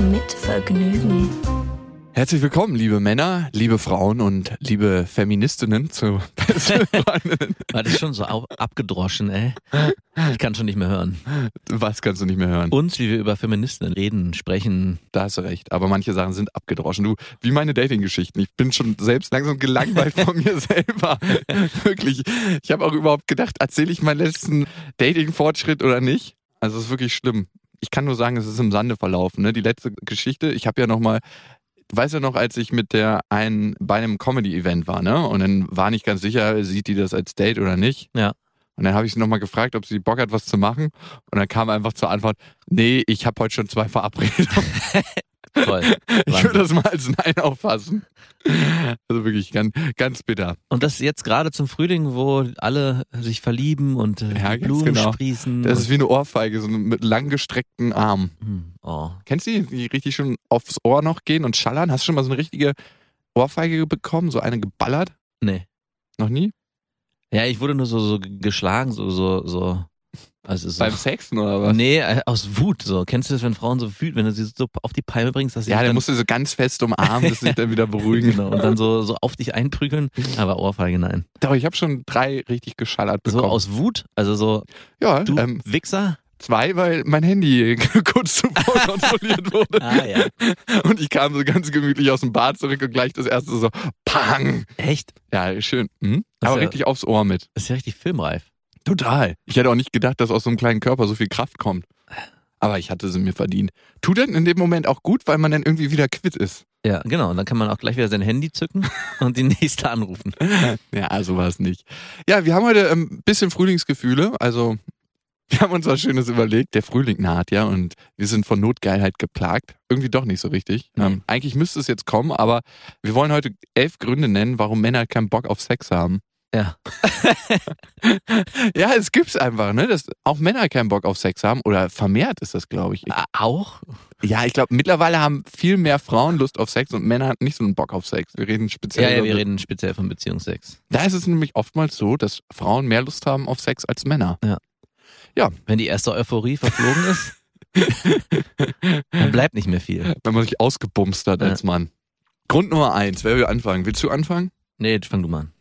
Mit Vergnügen. Herzlich willkommen, liebe Männer, liebe Frauen und liebe Feministinnen zu. War das schon so abgedroschen, ey? Ich kann schon nicht mehr hören. Was kannst du nicht mehr hören? Uns, wie wir über Feministinnen reden, sprechen. Da hast du recht. Aber manche Sachen sind abgedroschen. Du, wie meine Dating-Geschichten. Ich bin schon selbst langsam gelangweilt von mir selber. Wirklich. Ich habe auch überhaupt gedacht, erzähle ich meinen letzten Dating-Fortschritt oder nicht? Also es ist wirklich schlimm. Ich kann nur sagen, es ist im Sande verlaufen. Ne? Die letzte Geschichte, ich habe ja noch mal Du weißt ja noch, als ich mit der einen bei einem Comedy-Event war, ne? Und dann war nicht ganz sicher, sieht die das als Date oder nicht. Ja. Und dann habe ich sie nochmal gefragt, ob sie Bock hat, was zu machen. Und dann kam einfach zur Antwort, nee, ich habe heute schon zwei Verabredungen. Toll. Ich würde das mal als Nein auffassen. Also wirklich ganz, ganz bitter. Und das jetzt gerade zum Frühling, wo alle sich verlieben und äh, Ja, Blumen genau. sprießen. Das ist wie eine Ohrfeige, so mit langgestreckten Armen. Hm, oh. Kennst du die, die richtig schon aufs Ohr noch gehen und schallern? Hast du schon mal so eine richtige Ohrfeige bekommen? So eine geballert? Nee. Noch nie? Ja, ich wurde nur so, so geschlagen, so, so, so. Also so. Beim Sexen oder was? Nee, äh, aus Wut. So. Kennst du das, wenn Frauen so wütend, wenn du sie so auf die Palme bringst, dass sie Ja, der dann, musste so ganz fest umarmen, dass sich dann wieder beruhigen. genau, und dann so, so auf dich einprügeln. Aber Ohrfeige, nein. Doch, ich habe schon drei richtig geschallert So bekommen. aus Wut? Also so, ja, du ähm, Wichser? zwei, weil mein Handy kurz zuvor kontrolliert wurde. Ah ja. Und ich kam so ganz gemütlich aus dem Bad zurück und gleich das erste so, pang. Echt? Ja, schön. Ist Aber ja- richtig aufs Ohr mit. Das ist ja richtig filmreif. Total. Ich hätte auch nicht gedacht, dass aus so einem kleinen Körper so viel Kraft kommt. Aber ich hatte sie mir verdient. Tut dann in dem Moment auch gut, weil man dann irgendwie wieder quitt ist. Ja, genau. Und dann kann man auch gleich wieder sein Handy zücken und die nächste anrufen. Ja, so war es nicht. Ja, wir haben heute ein bisschen Frühlingsgefühle. Also, wir haben uns was Schönes überlegt. Der Frühling naht ja und wir sind von Notgeilheit geplagt. Irgendwie doch nicht so richtig. Nee. Ähm, eigentlich müsste es jetzt kommen, aber wir wollen heute elf Gründe nennen, warum Männer keinen Bock auf Sex haben. Ja. Ja, es gibt's einfach, ne? Dass auch Männer keinen Bock auf Sex haben. Oder vermehrt ist das, glaube ich. Ah, Auch? Ja, ich glaube, mittlerweile haben viel mehr Frauen Lust auf Sex und Männer nicht so einen Bock auf Sex. Wir reden speziell. Ja, ja, wir reden speziell von Beziehungsex. Da ist es nämlich oftmals so, dass Frauen mehr Lust haben auf Sex als Männer. Wenn die erste Euphorie verflogen ist, dann bleibt nicht mehr viel. Wenn man sich ausgebumst hat Ja. als Mann. Grund Nummer eins, wer will anfangen? Willst du anfangen? Nee, fang du mal an.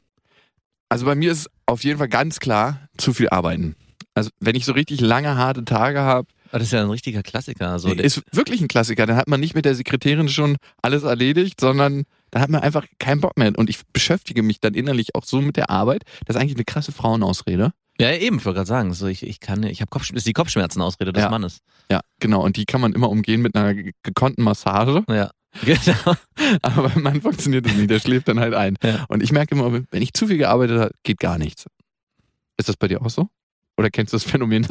Also bei mir ist auf jeden Fall ganz klar, zu viel arbeiten. Also wenn ich so richtig lange, harte Tage habe, Aber das ist ja ein richtiger Klassiker. So, der- ist wirklich ein Klassiker. Dann hat man nicht mit der Sekretärin schon alles erledigt, sondern da hat man einfach keinen Bock mehr. Und ich beschäftige mich dann innerlich auch so mit der Arbeit. Das ist eigentlich eine krasse Frauenausrede. ja, eben, ich wollte gerade sagen, so, ich, ich kann, ich habe Kopfschmerzen, ist die Kopfschmerzenausrede des Ja. Mannes. Ja, genau. Und die kann man immer umgehen mit einer ge- gekonnten Massage. Ja. Genau. Aber beim Mann funktioniert das nicht. Der schläft dann halt ein. Ja. Und ich merke immer, wenn ich zu viel gearbeitet habe, geht gar nichts. Ist das bei dir auch so? Oder kennst du das Phänomen?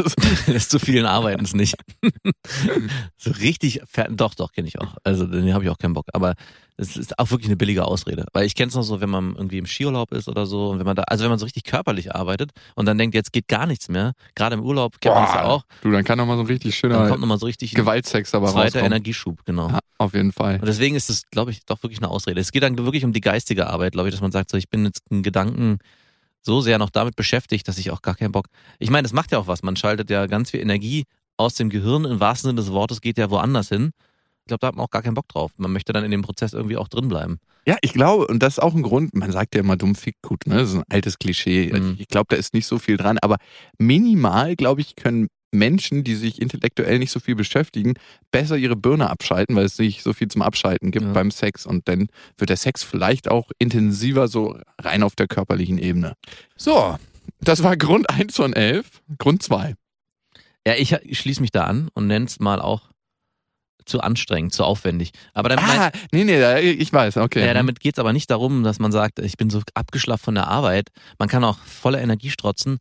Das zu vielen Arbeitens nicht. so richtig, doch, doch, kenne ich auch. Also, den habe ich auch keinen Bock. Aber es ist auch wirklich eine billige Ausrede. Weil ich kenne es noch so, wenn man irgendwie im Skiurlaub ist oder so und wenn man da, also wenn man so richtig körperlich arbeitet und dann denkt, jetzt geht gar nichts mehr. Gerade im Urlaub kennt man es ja auch. Du, dann kann doch mal so ein richtig Dann schöner kommt nochmal so richtig ein Gewaltsex dabei zweiter rauskommen. Energieschub, genau. Ja, auf jeden Fall. Und deswegen ist es, glaube ich, doch wirklich eine Ausrede. Es geht dann wirklich um die geistige Arbeit, glaube ich, dass man sagt, so, ich bin jetzt in Gedanken so sehr noch damit beschäftigt, dass ich auch gar keinen Bock. Ich meine, das macht ja auch was. Man schaltet ja ganz viel Energie aus dem Gehirn, im wahrsten Sinne des Wortes, geht ja woanders hin. Ich glaube, da hat man auch gar keinen Bock drauf. Man möchte dann in dem Prozess irgendwie auch drin bleiben. Ja, ich glaube, und das ist auch ein Grund, man sagt ja immer dumm fick gut, ne? Das ist ein altes Klischee. Mhm. Ich glaube, da ist nicht so viel dran, aber minimal, glaube ich, können Menschen, die sich intellektuell nicht so viel beschäftigen, besser ihre Birne abschalten, weil es nicht so viel zum Abschalten gibt Ja. beim Sex. Und dann wird der Sex vielleicht auch intensiver, so rein auf der körperlichen Ebene. So, das war Grund 1 von 11. Grund 2. Ja, ich, ich schließe mich da an und nenne es mal auch zu anstrengend, zu aufwendig. Aber damit, Ah, nee, nee, da- ich weiß, okay. Ja, damit geht's aber nicht darum, dass man sagt, ich bin so abgeschlafft von der Arbeit. Man kann auch voller Energie strotzen.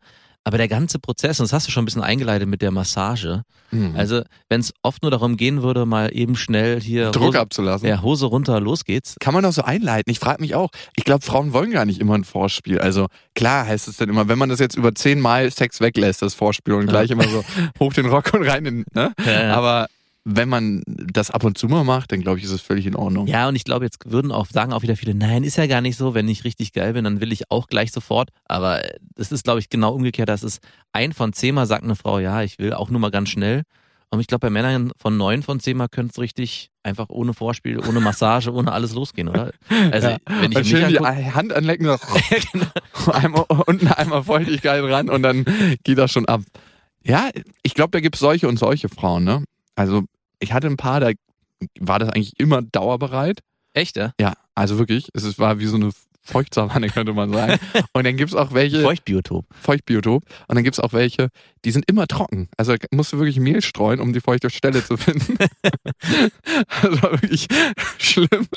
Aber der ganze Prozess, und das hast du schon ein bisschen eingeleitet mit der Massage. Mhm. Also, wenn es oft nur darum gehen würde, mal eben schnell hier Druck Hose, abzulassen. ja, Hose runter, los geht's. Kann man doch so einleiten. Ich frage mich auch. Ich glaube, Frauen wollen gar nicht immer ein Vorspiel. Also klar heißt es dann immer, wenn man das jetzt über zehnmal Sex weglässt, das Vorspiel und Ja. gleich immer so hoch den Rock und rein in, ne? Ja, ja. Aber wenn man das ab und zu mal macht, dann glaube ich, ist es völlig in Ordnung. Ja, und ich glaube, jetzt würden auch sagen auch wieder viele, nein, ist ja gar nicht so, wenn ich richtig geil bin, dann will ich auch gleich sofort. Aber äh, das ist, glaube ich, genau umgekehrt. Das ist ein von zehnmal sagt eine Frau, ja, ich will auch nur mal ganz schnell. Und ich glaube, bei Männern von neun von zehnmal könnte es richtig einfach ohne Vorspiel, ohne Massage, ohne alles losgehen, oder? Also, Ja. wenn ich Und schön die Hand anlecken, so genau. einmal, unten einmal Feuchtigkeit ran und dann geht das schon ab. Ja, ich glaube, da gibt es solche und solche Frauen, ne? Also ich hatte ein paar, da war das eigentlich immer dauerbereit. echt, ja? Ja, also wirklich, es war wie so eine Feuchtsavanne, könnte man sagen. Und dann gibt's auch welche, Feuchtbiotop. Feuchtbiotop, und dann gibt's auch welche, die sind immer trocken. Also musst du wirklich Mehl streuen, um die feuchte Stelle zu finden. das war wirklich schlimm.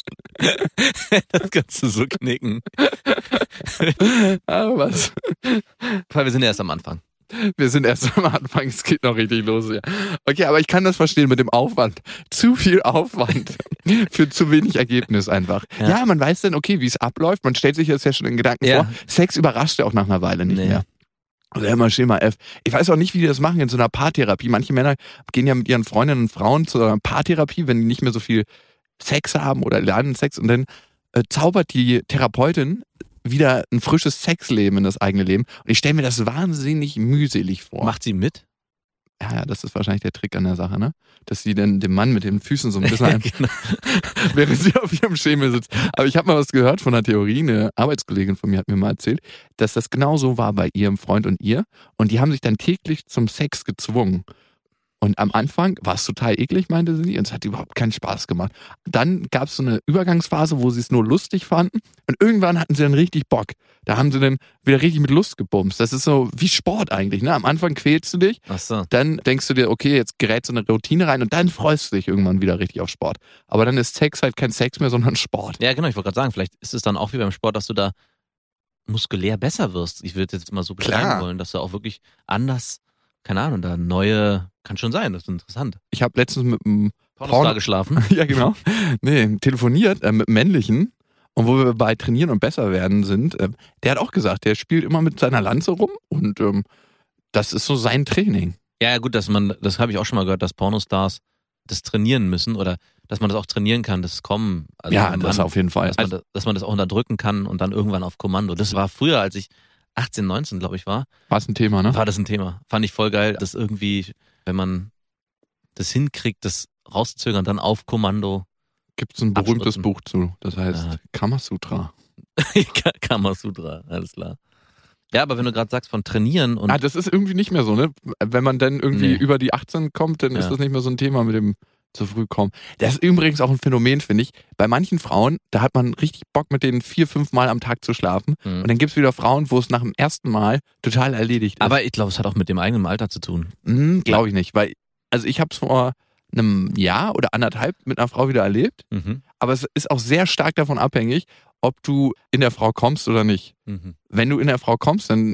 Das kannst du so knicken. Aber was? Weil wir sind erst am Anfang. Wir sind erst am Anfang, es geht noch richtig los. Ja. Okay, aber ich kann das verstehen mit dem Aufwand. Zu viel Aufwand für zu wenig Ergebnis einfach. Ja, Ja. man weiß dann, okay, wie es abläuft. Man stellt sich das ja schon in Gedanken Ja. vor. Sex überrascht ja auch nach einer Weile nicht Nee. mehr. Oder immer Schema F. Ich weiß auch nicht, wie die das machen in so einer Paartherapie. Manche Männer gehen ja mit ihren Freundinnen und Frauen zu einer Paartherapie, wenn die nicht mehr so viel Sex haben oder lernen Sex und dann äh, zaubert die Therapeutin wieder ein frisches Sexleben in das eigene Leben. Und ich stelle mir das wahnsinnig mühselig vor. Macht sie mit? Ja, ja, das ist wahrscheinlich der Trick an der Sache, ne? Dass sie dann dem Mann mit den Füßen so ein bisschen, genau. während sie auf ihrem Schemel sitzt. Aber ich habe mal was gehört von einer Theorie, eine Arbeitskollegin von mir hat mir mal erzählt, dass das genau so war bei ihrem Freund und ihr. Und die haben sich dann täglich zum Sex gezwungen. Und am Anfang war es total eklig, meinte sie, und es hat überhaupt keinen Spaß gemacht. Dann gab es so eine Übergangsphase, wo sie es nur lustig fanden. Und irgendwann hatten sie dann richtig Bock. Da haben sie dann wieder richtig mit Lust gebumst. Das ist so wie Sport eigentlich. Ne? Am Anfang quälst du dich, Ach so. dann denkst du dir, okay, jetzt gerät so eine Routine rein und dann freust du dich irgendwann wieder richtig auf Sport. Aber dann ist Sex halt kein Sex mehr, sondern Sport. Ja, genau, ich wollte gerade sagen, vielleicht ist es dann auch wie beim Sport, dass du da muskulär besser wirst. Ich würde jetzt mal so beschreiben wollen, dass du auch wirklich anders, keine Ahnung, da neue, kann schon sein, das ist interessant. Ich habe letztens mit einem, Pornostar Porno- geschlafen. ja genau, nee, telefoniert äh, mit männlichen und wo wir bei Trainieren und besser werden sind, äh, der hat auch gesagt, der spielt immer mit seiner Lanze rum und ähm, das ist so sein Training. Ja, gut, dass man, das habe ich auch schon mal gehört, dass Pornostars das trainieren müssen oder dass man das auch trainieren kann, das Kommen. Also ja, das Mann, auf jeden Fall. dass, man, Also, das- dass man das auch unterdrücken kann und dann irgendwann auf Kommando. Das war früher, als ich 18, 19, glaube ich, war, war es ein Thema, ne? war das ein Thema. Fand ich voll geil, dass irgendwie, wenn man das hinkriegt, das rauszuzögern, dann auf Kommando Gibt es ein berühmtes Abspritzen. Buch zu, das heißt Ja. Kamasutra. Kamasutra, alles klar. Ja, aber wenn du gerade sagst von trainieren und Ah, das ist irgendwie nicht mehr so, ne? Wenn man dann irgendwie Nee. über die 18 kommt, dann ist Ja. das nicht mehr so ein Thema mit dem zu früh kommen. Das ist übrigens auch ein Phänomen, finde ich. Bei manchen Frauen, da hat man richtig Bock, mit denen vier, fünf Mal am Tag zu schlafen. Mhm. Und dann gibt's wieder Frauen, wo es nach dem ersten Mal total erledigt ist. aber ich glaube, es hat auch mit dem eigenen Alter zu tun. Hm, Glaube ich nicht, weil, also ich habe es vor einem Jahr oder anderthalb mit einer Frau wieder erlebt, Mhm. aber es ist auch sehr stark davon abhängig, ob du in der Frau kommst oder nicht. Mhm. wenn du in der Frau kommst, dann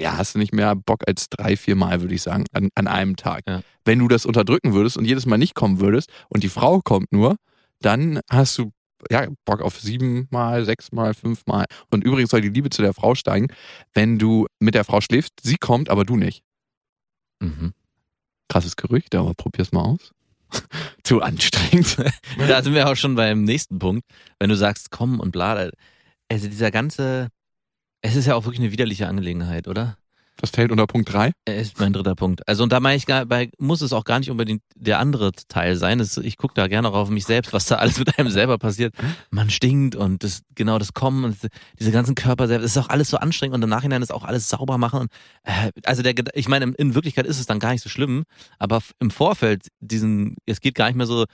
ja, hast du nicht mehr Bock als drei, vier Mal, würde ich sagen, an, an einem Tag. Ja. Wenn du das unterdrücken würdest und jedes Mal nicht kommen würdest und die Frau kommt nur, dann hast du ja, Bock auf sieben Mal, sechs Mal, fünf Mal. Und übrigens soll die Liebe zu der Frau steigen, wenn du mit der Frau schläfst, sie kommt, aber du nicht. Mhm. Krasses Gerücht, aber probier's mal aus. zu anstrengend. Da sind wir auch schon beim nächsten Punkt. Wenn du sagst, komm und bla, also dieser ganze, es ist ja auch wirklich eine widerliche Angelegenheit, oder? Das fällt unter Punkt drei. Er ist mein dritter Punkt. Also und da meine ich gar, bei, muss es auch gar nicht unbedingt der andere Teil sein. Es, ich gucke da gerne auch auf mich selbst, was da alles mit einem selber passiert. Man stinkt und das genau das Kommen und diese ganzen Körper selbst, das ist auch alles so anstrengend und im Nachhinein ist auch alles sauber machen. Und, äh, also der, ich meine, in- Wirklichkeit ist es dann gar nicht so schlimm, aber im Vorfeld diesen, es geht gar nicht mehr so.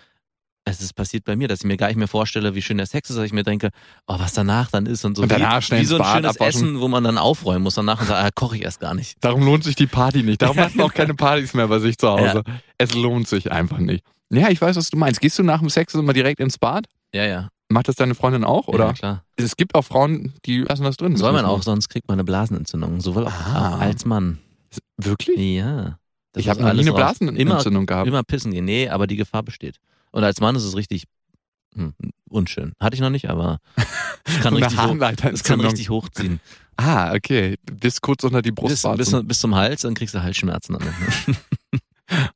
Es ist passiert bei mir, dass ich mir gar nicht mehr vorstelle, wie schön der Sex ist, dass ich mir denke, oh, was danach dann ist und so. Und danach wie, wie so ein Bad schönes abwaschen. Essen, wo man dann aufräumen muss danach und sagt, ah, koche ich erst gar nicht. Darum lohnt sich die Party nicht. Darum macht man auch keine Partys mehr bei sich zu Hause. Es lohnt sich einfach nicht. Ja, ich weiß, was du meinst. Gehst du nach dem Sex immer direkt ins Bad? Ja, ja. Macht das deine Freundin auch? Oder? Ja, klar. Es gibt auch Frauen, die lassen das drin. Soll man auch, sonst kriegt man eine Blasenentzündung, sowohl auch Ah. als Mann. Wirklich? Ja. Das ich habe noch nie eine. Blasenentzündung Immer, gehabt. immer pissen gehen. Nee, aber die Gefahr besteht. Und als Mann ist es richtig hm, unschön. Hatte ich noch nicht, aber es kann, richtig, hoch, es kann richtig hochziehen. Ah, okay. Bis kurz unter die Bis, Brustwarze. bis, bis zum Hals, dann kriegst du Halsschmerzen.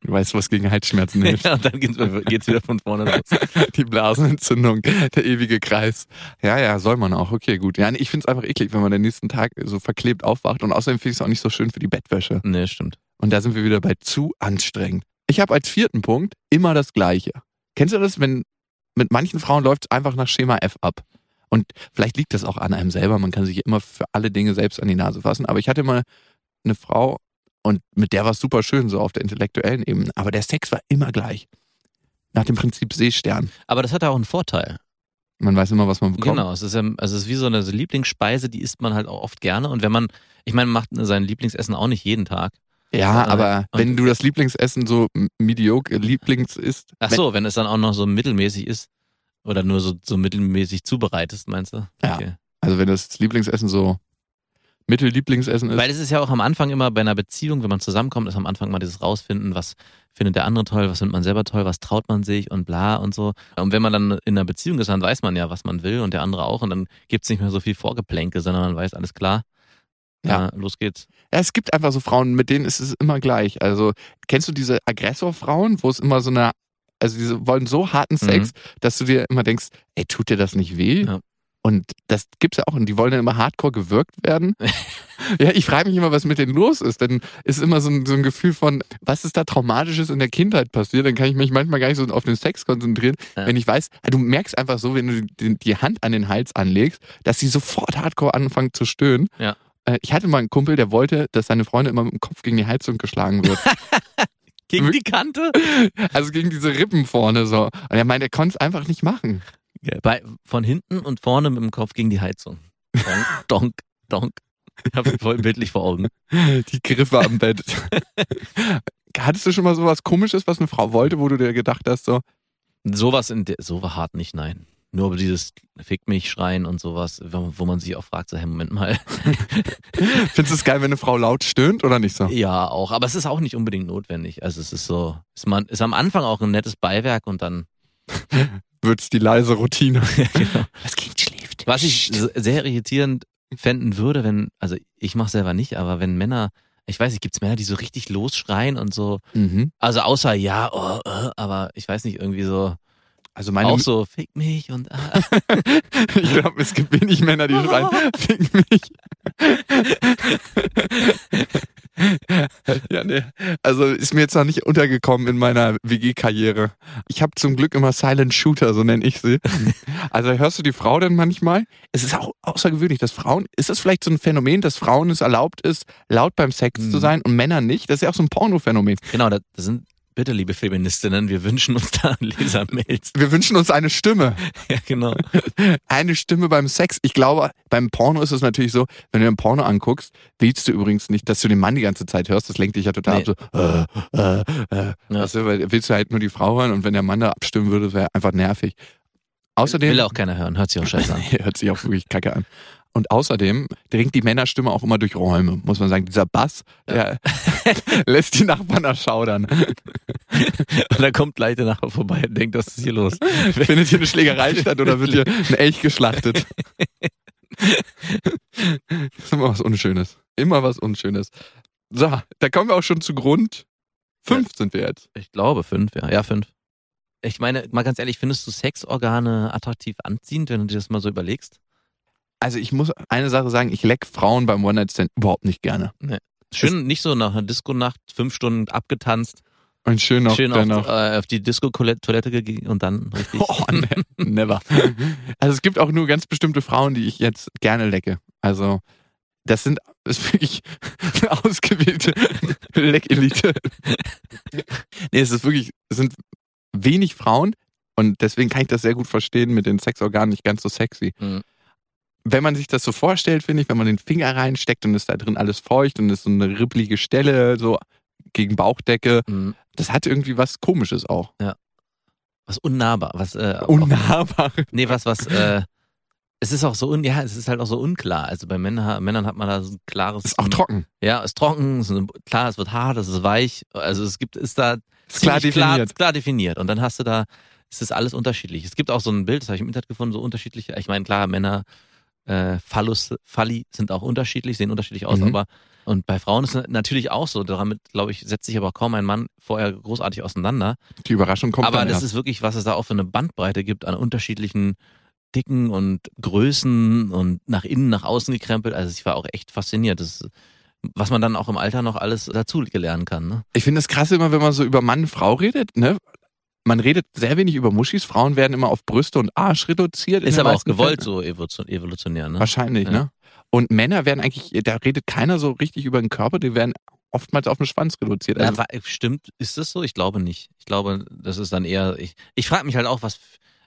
Du weißt, was gegen Halsschmerzen hilft. ja, und dann geht's, geht's wieder von vorne los. Die Blasenentzündung, der ewige Kreis. Ja, ja, soll man auch. Okay, gut. Ja, nee, ich find's einfach eklig, wenn man den nächsten Tag so verklebt aufwacht. Und außerdem finde ich es auch nicht so schön für die Bettwäsche. Nee, stimmt. Und da sind wir wieder bei zu anstrengend. Ich habe als vierten Punkt immer das Gleiche. Kennst du das, wenn mit manchen Frauen läuft es einfach nach Schema F ab? Und vielleicht liegt das auch an einem selber. Man kann sich immer für alle Dinge selbst an die Nase fassen. Aber ich hatte mal eine Frau und mit der war es super schön, so auf der intellektuellen Ebene. Aber der Sex war immer gleich. Nach dem Prinzip Seestern. Aber das hat ja auch einen Vorteil. Man weiß immer, was man bekommt. Genau, es ist, ja, also es ist wie so eine so Lieblingsspeise, die isst man halt auch oft gerne. Und wenn man, ich meine, man macht sein Lieblingsessen auch nicht jeden Tag. Ja, Äh, aber und- wenn du das Lieblingsessen so mediocre Lieblings isst, Ach so, wenn es dann auch noch so mittelmäßig ist oder nur so, so mittelmäßig zubereitest, meinst du? Ja. Okay. also wenn das Lieblingsessen so Mittellieblingsessen ist, Weil es ist ja auch am Anfang immer bei einer Beziehung, wenn man zusammenkommt, ist am Anfang mal dieses Rausfinden, was findet der andere toll, was findet man selber toll, was traut man sich und bla und so. Und wenn man dann in einer Beziehung ist, dann weiß man ja, was man will und der andere auch und dann gibt's nicht mehr so viel Vorgeplänke, sondern man weiß, alles klar, Ja. äh, los geht's. Ja, es gibt einfach so Frauen, mit denen ist es immer gleich. Also, kennst du diese Aggressorfrauen, wo es immer so eine, also diese wollen so harten Sex, dass du dir immer denkst, ey, tut dir das nicht weh? Mhm. Ja. Und das gibt's ja auch, und die wollen dann immer hardcore gewirkt werden. ja, ich frage mich immer, was mit denen los ist. Denn ist immer so ein, so ein Gefühl von, was ist da Traumatisches in der Kindheit passiert? Dann kann ich mich manchmal gar nicht so auf den Sex konzentrieren. Ja. Wenn ich weiß, du merkst einfach so, wenn du die, die Hand an den Hals anlegst, dass sie sofort hardcore anfangen zu stöhnen. Ja. Äh, Ich hatte mal einen Kumpel, der wollte, dass seine Freundin immer mit dem Kopf gegen die Heizung geschlagen wird. Gegen die Kante? also gegen diese Rippen vorne so. Und er meinte, er konnte es einfach nicht machen. Bei, von hinten und vorne mit dem Kopf gegen die Heizung. Donk, donk, donk. Ich habe voll bildlich vor Augen. Die Griffe am Bett. Hattest du schon mal sowas komisches, was eine Frau wollte, wo du dir gedacht hast, so, Sowas in der, so war hart nicht, nein. Nur dieses Fick mich schreien und sowas, wo wo man sich auch fragt, so, hey, Moment mal. findest du es geil, wenn eine Frau laut stöhnt oder nicht so? ja, auch. Aber es ist auch nicht unbedingt notwendig. Also es ist so, ist, man, ist am Anfang auch ein nettes Beiwerk und dann, Wird's die leise Routine. genau. Das Kind schläft. Was ich sehr irritierend fänden würde, wenn, also ich mache selber nicht, aber wenn Männer, ich weiß nicht, gibt's Männer, die so richtig losschreien und so, Mhm. also außer ja, oh, äh, aber ich weiß nicht, irgendwie so, Also meine, auch so, fick mich und ah. ich glaube, es gibt wenig Männer, die schreien, fick mich. ja, nee. Also ist mir jetzt noch nicht untergekommen in meiner WG-Karriere. Ich habe zum Glück immer Silent Shooter, so nenne ich sie. Also hörst du die Frau denn manchmal? Es ist auch außergewöhnlich, dass Frauen, ist das vielleicht so ein Phänomen, dass Frauen es erlaubt ist, laut beim Sex Mhm. zu sein und Männer nicht? Das ist ja auch so ein Porno-Phänomen. genau, das, das sind, bitte liebe Feministinnen, wir wünschen uns da Lesermails. Wir wünschen uns eine Stimme. Ja, genau. eine Stimme beim Sex. Ich glaube, beim Porno ist es natürlich so, wenn du dir ein Porno anguckst, willst du übrigens nicht, dass du den Mann die ganze Zeit hörst. Das lenkt dich ja total Nee. ab. So, äh, äh, äh. Ja. Weil willst du halt nur die Frau hören und wenn der Mann da abstimmen würde, wäre einfach nervig. Außerdem Will auch keiner hören, hört sich auch scheiße an. hört sich auch wirklich kacke an. Und außerdem dringt die Männerstimme auch immer durch Räume, muss man sagen. Dieser Bass, der lässt die Nachbarn erschaudern. Und da kommt gleich der Nachbar vorbei und denkt, was ist hier los? Findet hier eine Schlägerei statt oder wird hier ein Elch geschlachtet? Das ist immer was Unschönes. Immer was Unschönes. So, da kommen wir auch schon zu Grund. Fünf sind wir jetzt. Ich glaube fünf, ja. Ja, fünf. Ich meine, mal ganz ehrlich, findest du Sexorgane attraktiv anziehend, wenn du dir das mal so überlegst? Also ich muss eine Sache sagen, ich leck Frauen beim One-Night-Stand überhaupt nicht gerne. Schön, nicht so nach einer Disco-Nacht, fünf Stunden abgetanzt, Und schön noch schön auf, äh, auf die Disco-Toilette gegangen und dann richtig. Oh, ne, never. Also es gibt auch nur ganz bestimmte Frauen, die ich jetzt gerne lecke. Also das sind das ist wirklich eine ausgewählte Leckelite. nee, es ist wirklich, es sind wenig Frauen und deswegen kann ich das sehr gut verstehen mit den Sexorganen nicht ganz so sexy. Mhm. Wenn man sich das so vorstellt, finde ich, wenn man den Finger reinsteckt und ist da drin alles feucht und ist so eine ripplige Stelle, so gegen Bauchdecke, Mhm. das hat irgendwie was Komisches auch. Was unnahbar, was äh, auch- Unnahbar. Nee, was, was, äh, Es ist auch so un, ja, es ist halt auch so unklar. Also bei Männern, Männern hat man da so ein klares. Ist auch trocken. Ja, ist trocken, ist, klar, es wird hart, es ist weich. Also es gibt, ist da Ist klar definiert. Klar, klar definiert. Und dann hast du da, es ist alles unterschiedlich. Es gibt auch so ein Bild, das habe ich im Internet gefunden, so unterschiedliche. Ich meine, klar, Männer, äh, Phallus, Phalli sind auch unterschiedlich, sehen unterschiedlich aus, Mhm. aber und bei Frauen ist es natürlich auch so. Damit, glaube ich, setzt sich aber kaum ein Mann vorher großartig auseinander. Die Überraschung kommt aber das erst. ist wirklich, was es da auch für eine Bandbreite gibt an unterschiedlichen Dicken und Größen und nach innen, nach außen gekrempelt. Also ich war auch echt fasziniert. Das, was man dann auch im Alter noch alles dazu lernen kann. Ne? Ich finde es krass immer, wenn man so über Mann, Frau redet, ne? Man redet sehr wenig über Muschis. Frauen werden immer auf Brüste und Arsch reduziert. Ist aber auch gewollt Fällen. so evolution- evolutionär. Ne? Wahrscheinlich, Ja. ne? Und Männer werden eigentlich, da redet keiner so richtig über den Körper, die werden oftmals auf den Schwanz reduziert. Ja, Also, wa- stimmt, ist das so? Ich glaube nicht. Ich glaube, das ist dann eher. Ich, ich frage mich halt auch, was.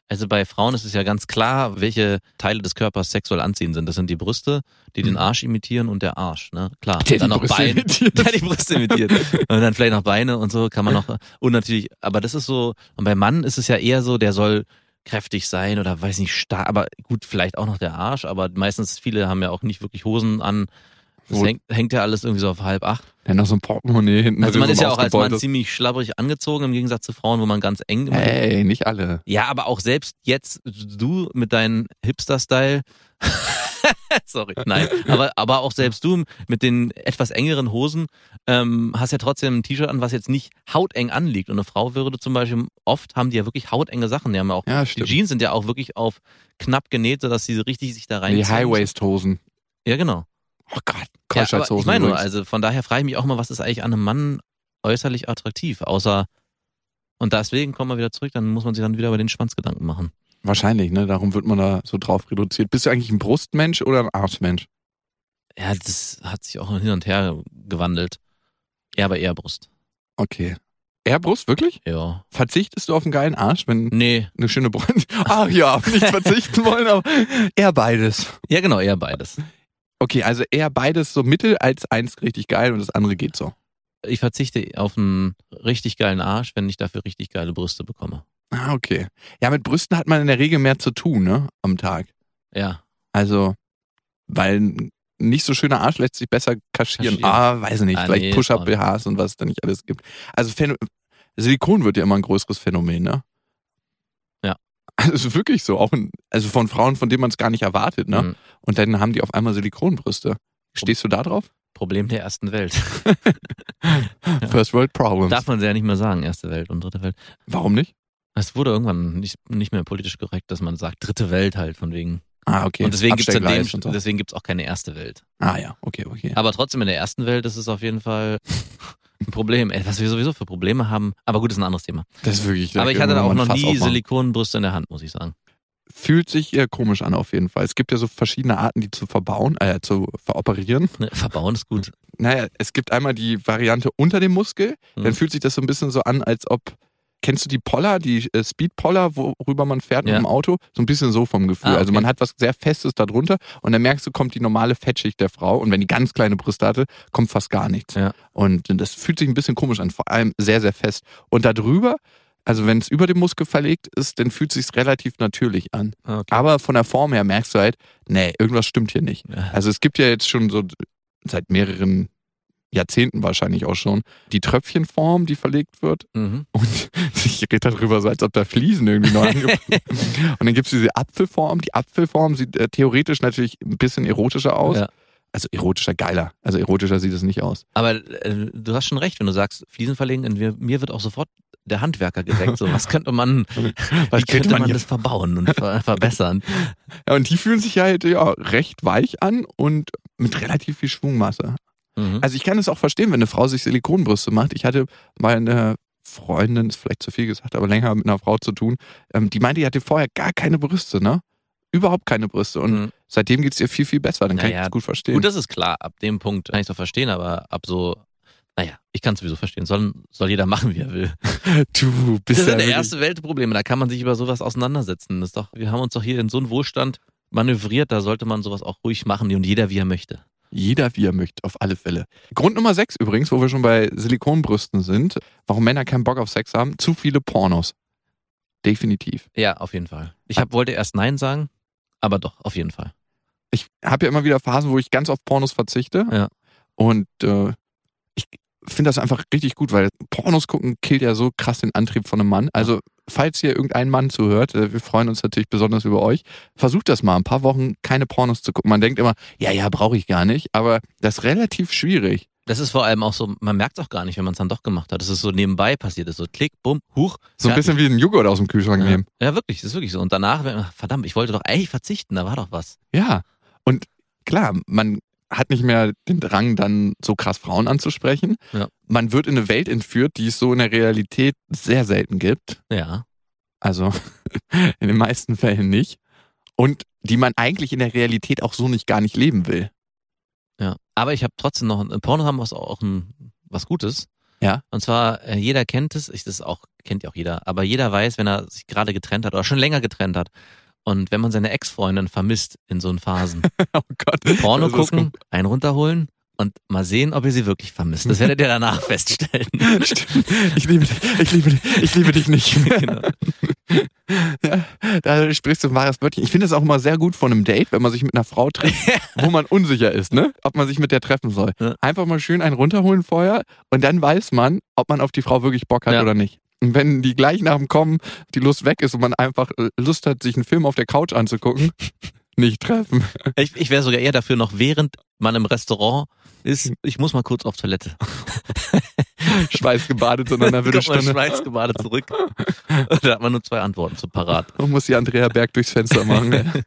Also bei Frauen ist es ja ganz klar, welche Teile des Körpers sexuell anziehend sind. Das sind die Brüste, die den Arsch imitieren und der Arsch, ne? Klar. Mhm. Der und dann die noch Brüste Beine. imitiert. Der die Brüste imitiert. Und dann vielleicht noch Beine und so kann man noch. Und natürlich, aber das ist so. Und beim Mann ist es ja eher so, der soll kräftig sein oder weiß nicht, stark, aber gut, vielleicht auch noch der Arsch, aber meistens viele haben ja auch nicht wirklich Hosen an. Das hängt, hängt ja alles irgendwie so auf halb acht. dann noch so ein Portemonnaie hinten. Also man ist ja auch als Mann ziemlich schlabbrig angezogen im Gegensatz zu Frauen, wo man ganz eng Ey, nicht alle. Ja, aber auch selbst jetzt du mit deinem Hipster-Style. Sorry, nein. Aber, aber auch selbst du mit den etwas engeren Hosen ähm, hast ja trotzdem ein T-Shirt an, was jetzt nicht hauteng anliegt. Und eine Frau würde zum Beispiel, oft haben die ja wirklich hautenge Sachen. Die haben ja auch, Ja, die. Jeans sind ja auch wirklich auf knapp genäht, sodass sie richtig sich da rein. Die High-Waist-Hosen. Ja, genau. Oh Gott, Ja, aber Kreuzschalthosen. ich meine nur, also von daher frage ich mich auch mal, was ist eigentlich an einem Mann äußerlich attraktiv, außer und deswegen kommen wir wieder zurück, dann muss man sich dann wieder über den Schwanz Gedanken machen. Wahrscheinlich, ne? Darum wird man da so drauf reduziert. Bist du eigentlich ein Brustmensch oder ein Arschmensch? Ja, das hat sich auch hin und her gewandelt. Ja, aber eher Brust. Okay. Eher Brust, wirklich? Ja. Verzichtest du auf einen geilen Arsch, wenn Nee. eine schöne Brust. Ach ja, nicht verzichten wollen, aber eher beides. Ja, genau, eher beides. Okay, also eher beides so mittel als eins richtig geil und das andere geht so. Ich verzichte auf einen richtig geilen Arsch, wenn ich dafür richtig geile Brüste bekomme. Ah, okay. Ja, mit Brüsten hat man in der Regel mehr zu tun, ne? Am Tag. Ja. Also, weil ein nicht so schöner Arsch lässt sich besser kaschieren. Kaschieren. Ah, weiß ich nicht. Ah, Vielleicht nee, Push-Up-BHs und was es da nicht alles gibt. Also, Phäno Silikon wird ja immer ein größeres Phänomen, ne? Also, es wirklich so. Auch in, also von Frauen, von denen man es gar nicht erwartet, ne? Mhm. Und dann haben die auf einmal Silikonbrüste. Stehst du da drauf? Problem der ersten Welt. First World Problems. Darf man ja nicht mehr sagen, erste Welt und dritte Welt. Warum nicht? Es wurde irgendwann nicht, nicht mehr politisch korrekt, dass man sagt, dritte Welt halt von wegen. Ah, okay. Und deswegen Abstellgleis und so. deswegen gibt's auch keine erste Welt. Ah, ja, okay, okay. Aber trotzdem in der ersten Welt ist es auf jeden Fall Problem. Ey, was wir sowieso für Probleme haben. Aber gut, ist ein anderes Thema. Das ist wirklich. Aber ich hatte da auch noch nie. Silikonbrüste in der Hand, muss ich sagen. Fühlt sich eher komisch an, auf jeden Fall. Es gibt ja so verschiedene Arten, die zu verbauen, äh, zu veroperieren. Ne, Verbauen ist gut. Naja, es gibt einmal die Variante unter dem Muskel. Dann Mhm. fühlt sich das so ein bisschen so an, als ob. Kennst du die Poller, die äh, Speed-Poller, worüber man fährt Ja. mit dem Auto? So ein bisschen so vom Gefühl. Ah, Also okay. man hat was sehr Festes darunter und dann merkst du, kommt die normale Fettschicht der Frau und wenn die ganz kleine Brüste hatte, kommt fast gar nichts. Ja. Und das fühlt sich ein bisschen komisch an, vor allem sehr, sehr fest. Und darüber, also wenn es über dem Muskel verlegt ist, dann fühlt es sich relativ natürlich an. Ah, Okay. Aber von der Form her merkst du halt, nee, irgendwas stimmt hier nicht. Ja. Also es gibt ja jetzt schon so seit mehreren Jahrzehnten wahrscheinlich auch schon die Tröpfchenform, die verlegt wird. Mhm. Und ich rede darüber so, als ob da Fliesen irgendwie noch ange Und dann gibt es diese Apfelform. Die Apfelform sieht äh, theoretisch natürlich ein bisschen erotischer aus. Ja. Also erotischer geiler. Also erotischer sieht es nicht aus. Aber äh, du hast schon recht, wenn du sagst, Fliesen verlegen, mir, wird auch sofort der Handwerker geweckt. So, was könnte man, Was wie könnte man, hier- das verbauen und ver verbessern? Ja, und die fühlen sich halt ja recht weich an und mit relativ viel Schwungmasse. Mhm. Also ich kann es auch verstehen, wenn eine Frau sich Silikonbrüste macht. Ich hatte mal eine Freundin, ist vielleicht zu viel gesagt, aber länger mit einer Frau zu tun, ähm, die meinte, die hatte vorher gar keine Brüste, ne? Überhaupt keine Brüste. Und Mhm. seitdem geht es ihr viel, viel besser. Dann kann Naja, ich das gut verstehen. Gut, das ist klar. Ab dem Punkt kann ich doch verstehen, aber ab so, naja, ich kann es sowieso verstehen. Soll, soll jeder machen, wie er will. du Das bist sind ja erste Weltprobleme. Da kann man sich über sowas auseinandersetzen. Das ist doch, wir haben uns doch hier in so einen Wohlstand manövriert. Da sollte man sowas auch ruhig machen und jeder, wie er möchte. Jeder, wie er möchte, auf alle Fälle. Grund Nummer 6 übrigens, wo wir schon bei Silikonbrüsten sind, warum Männer keinen Bock auf Sex haben, zu viele Pornos. Definitiv. Ja, auf jeden Fall. Ich hab, wollte erst Nein sagen, Aber doch, auf jeden Fall. Ich habe ja immer wieder Phasen, wo ich ganz auf Pornos verzichte. Ja. Und äh, ich finde das einfach richtig gut, weil Pornos gucken killt ja so krass den Antrieb von einem Mann. Also, falls hier irgendein Mann zuhört, äh, wir freuen uns natürlich besonders über euch, versucht das mal, ein paar Wochen keine Pornos zu gucken. Man denkt immer, ja, ja, brauche ich gar nicht, aber das ist relativ schwierig. Das ist vor allem auch so, man merkt es auch gar nicht, wenn man es dann doch gemacht hat. Das ist so nebenbei passiert ist. So klick, bumm, huch. So ein bisschen wie ein Joghurt aus dem Kühlschrank ja. nehmen. ja, wirklich, das ist wirklich so. Und danach, ach, verdammt, ich wollte doch eigentlich verzichten, da war doch was. Ja. Und klar, man hat nicht mehr den Drang, dann so krass Frauen anzusprechen. Ja. Man wird in eine Welt entführt, die es so in der Realität sehr selten gibt. Ja. Also in den meisten Fällen nicht. Und die man eigentlich in der Realität auch so nicht gar nicht leben will. Ja. Aber ich habe trotzdem noch, ein Porno haben was auch ein, was Gutes. Ja. Und zwar, äh, jeder kennt es, ich das auch, kennt ja auch jeder, aber jeder weiß, wenn er sich gerade getrennt hat oder schon länger getrennt hat. Und wenn man seine Ex-Freundin vermisst in so Phasen, Oh Gott. Porno gucken, einen runterholen und mal sehen, ob ihr sie wirklich vermisst. Das werdet ihr danach feststellen. Stimmt. Ich liebe dich, ich liebe dich, ich liebe dich nicht. genau. Ja, da sprichst du ein wahres Wörtchen. Ich finde es auch immer sehr gut von einem Date, wenn man sich mit einer Frau trifft, wo man unsicher ist, ne? Ob man sich mit der treffen soll. Ja. Einfach mal schön einen runterholen vorher und dann weiß man, ob man auf die Frau wirklich Bock hat Ja. oder nicht. Und wenn die gleich nach dem Kommen die Lust weg ist und man einfach Lust hat, sich einen Film auf der Couch anzugucken, nicht treffen. Ich, ich wäre sogar eher dafür noch, während man im Restaurant ist, ich muss mal kurz auf Toilette. Schweißgebadet, sondern eine Kommt man Viertelstunde. schweißgebadet zurück. da hat man nur zwei Antworten zu parat. Man muss die Andrea Berg durchs Fenster machen.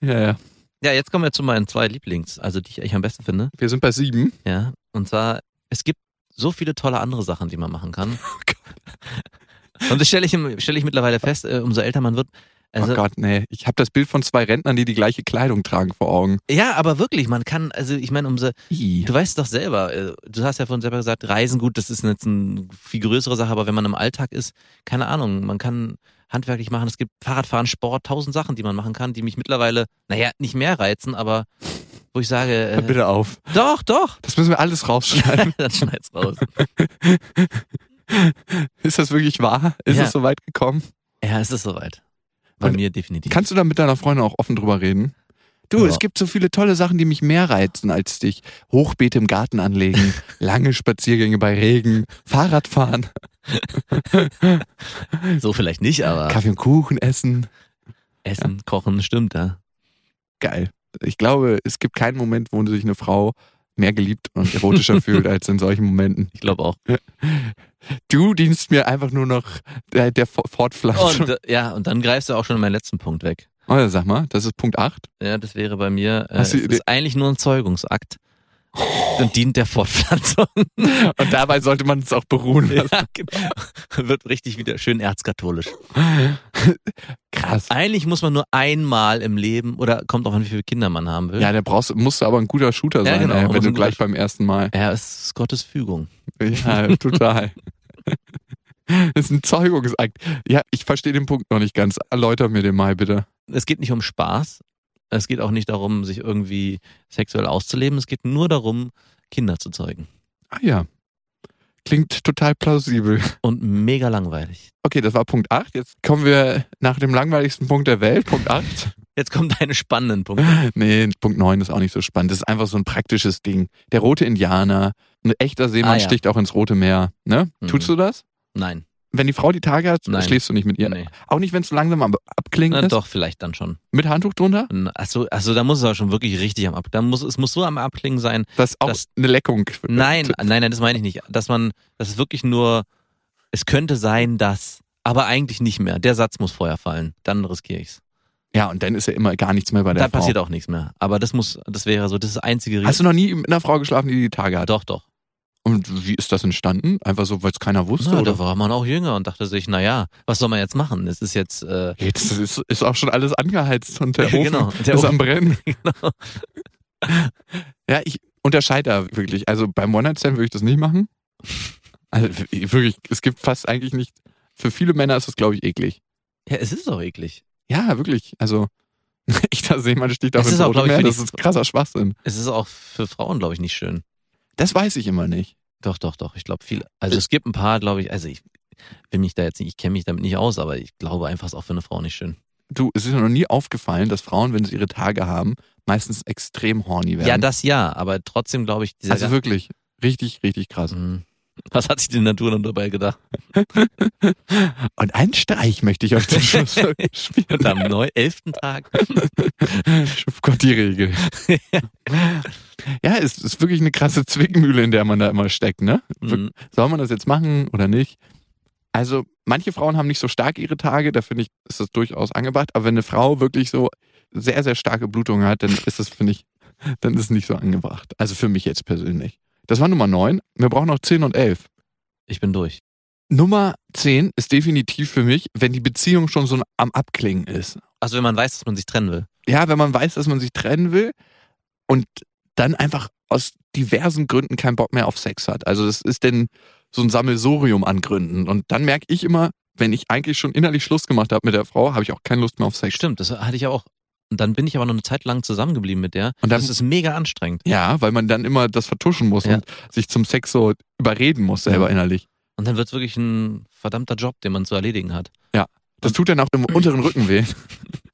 ja, ja. Ja, jetzt kommen wir zu meinen zwei Lieblings, also die ich eigentlich am besten finde. Wir sind bei sieben. Ja, und zwar, es gibt so viele tolle andere Sachen, die man machen kann. Und das stelle ich, stelle ich mittlerweile fest, äh, umso älter man wird. Also, oh Gott, nee. Ich habe das Bild von zwei Rentnern, die die gleiche Kleidung tragen, vor Augen. ja, aber wirklich, man kann, also ich meine, umso, Ih. du weißt doch selber, äh, du hast ja vorhin selber gesagt, Reisen, gut, das ist jetzt eine viel größere Sache, aber wenn man im Alltag ist, keine Ahnung, man kann handwerklich machen, es gibt Fahrradfahren, Sport, tausend Sachen, die man machen kann, die mich mittlerweile, naja, nicht mehr reizen, aber wo ich sage, äh, bitte auf. doch, doch, Das müssen wir alles rausschneiden. dann schneid's raus. ist das wirklich wahr? Ist Ja. es so weit gekommen? Ja, es ist soweit. Bei Und mir definitiv. Kannst du da mit deiner Freundin auch offen drüber reden? Du, Ja. es gibt so viele tolle Sachen, die mich mehr reizen als dich. Hochbeete im Garten anlegen, lange Spaziergänge bei Regen, Fahrradfahren, So vielleicht nicht, aber Kaffee und Kuchen essen. Essen, Kochen, stimmt, ja. Geil. Ich glaube, es gibt keinen Moment, wo sich eine Frau mehr geliebt und erotischer fühlt als in solchen Momenten. Ich glaube auch. Du dienst mir einfach nur noch der, der Fortpflanzung. Und äh, ja, und dann greifst du auch schon in meinen letzten Punkt weg. Oh, ja, sag mal, das ist Punkt 8. Ja, das wäre bei mir, äh, es ist eigentlich nur ein Zeugungsakt und dient der Fortpflanzung. Und dabei sollte man es auch beruhen lassen. ja, genau. Wird richtig wieder schön erzkatholisch. Krass. Eigentlich muss man nur einmal im Leben, oder kommt auch an, wie viele Kinder man haben will. Ja, der brauchst, musst du aber ein guter Shooter Ja, sein, genau, ey, wenn du gleich beim ersten Mal. ja, es ist Gottes Fügung. Ja, total. Das ist ein Zeugungsakt. Ja, ich verstehe den Punkt noch nicht ganz. Erläuter mir den mal bitte. Es geht nicht um Spaß. Es geht auch nicht darum, sich irgendwie sexuell auszuleben. Es geht nur darum, Kinder zu zeugen. Ah ja. Klingt total plausibel. Und mega langweilig. Okay, das war Punkt 8. Jetzt kommen wir nach dem langweiligsten Punkt der Welt, Punkt 8. Jetzt kommen deine spannenden Punkte. Nee, Punkt 9 ist auch nicht so spannend. Das ist einfach so ein praktisches Ding. Der rote Indianer, ein echter Seemann Ah, ja. sticht auch ins Rote Meer. Ne? Mhm. Tust du das? Nein. Wenn die Frau die Tage hat, Nein. schläfst du nicht mit ihr. Nee. Auch nicht, wenn es so langsam am Abklingen Na, ist. doch, vielleicht dann schon. Mit Handtuch drunter? Achso, also da muss es auch schon wirklich richtig am Ab. Da muss, es muss so am Abklingen sein. Das ist auch Das- eine Leckung. Nein, nein, nein, das meine ich nicht. Dass man, das ist wirklich nur, es könnte sein, dass, aber eigentlich nicht mehr. Der Satz muss vorher fallen. Dann riskiere ich's. Ja, und dann ist ja immer gar nichts mehr bei der Da Frau. passiert auch nichts mehr. Aber das muss, das wäre so, das ist das einzige Hast du noch nie mit einer Frau geschlafen, die die Tage hat? Doch, doch. Und wie ist das entstanden? Einfach so, weil es keiner wusste? Na, oder? da war man auch jünger und dachte sich, na ja, was soll man jetzt machen? Es ist jetzt, äh, Jetzt ist, ist auch schon alles angeheizt und der Ja, Ofen genau. Der ist Ofen. am Brennen. genau. Ja, ich unterscheide da wirklich. Also beim One-Night-Stand würde ich das nicht machen. Also wirklich, es gibt fast eigentlich nicht, für viele Männer ist das, glaube ich, eklig. Ja, es ist doch eklig. Ja, wirklich. Also, echter Seemann sticht auch Es ins ist auch, Rote glaub ich, die- Das ist krasser Schwachsinn. Es ist auch für Frauen, glaube ich, nicht schön. Das weiß ich immer nicht. Doch, doch, doch. Ich glaube, viel. Also es gibt ein paar, glaube ich, also ich will mich da jetzt nicht, ich kenne mich damit nicht aus, aber ich glaube einfach, es ist auch für eine Frau nicht schön. du, es ist mir noch nie aufgefallen, dass Frauen, wenn sie ihre Tage haben, meistens extrem horny werden. Ja, das ja, aber trotzdem glaube ich, also wirklich richtig, richtig krass. Mhm. Was hat sich die Natur dann dabei gedacht? Und einen Streich möchte ich euch zum Schluss spielen. Und am neu elften Tag. Gott die Regel. Ja, es ist wirklich eine krasse Zwickmühle, in der man da immer steckt, ne? Mhm. Soll man das jetzt machen oder nicht? Also, manche Frauen haben nicht so stark ihre Tage, da finde ich, ist das durchaus angebracht. Aber wenn eine Frau wirklich so sehr, sehr starke Blutung hat, dann ist das, finde ich, dann ist es nicht so angebracht. Also für mich jetzt persönlich. Das war Nummer 9. Wir brauchen noch 10 und 11. Ich bin durch. Nummer 10 ist definitiv für mich, wenn die Beziehung schon so am Abklingen ist. Also wenn man weiß, dass man sich trennen will. Ja, wenn man weiß, dass man sich trennen will und dann einfach aus diversen Gründen keinen Bock mehr auf Sex hat. Also das ist denn so ein Sammelsorium an Gründen. Und dann merke ich immer, wenn ich eigentlich schon innerlich Schluss gemacht habe mit der Frau, habe ich auch keine Lust mehr auf Sex. Stimmt, das hatte ich auch. Und dann bin ich aber noch eine Zeit lang zusammengeblieben mit der. Und dann- das ist mega anstrengend. Ja, weil man dann immer das vertuschen muss Ja. und sich zum Sex so überreden muss selber Ja. innerlich. Und dann wird es wirklich ein verdammter Job, den man zu erledigen hat. Das tut dann auch im unteren Rücken weh.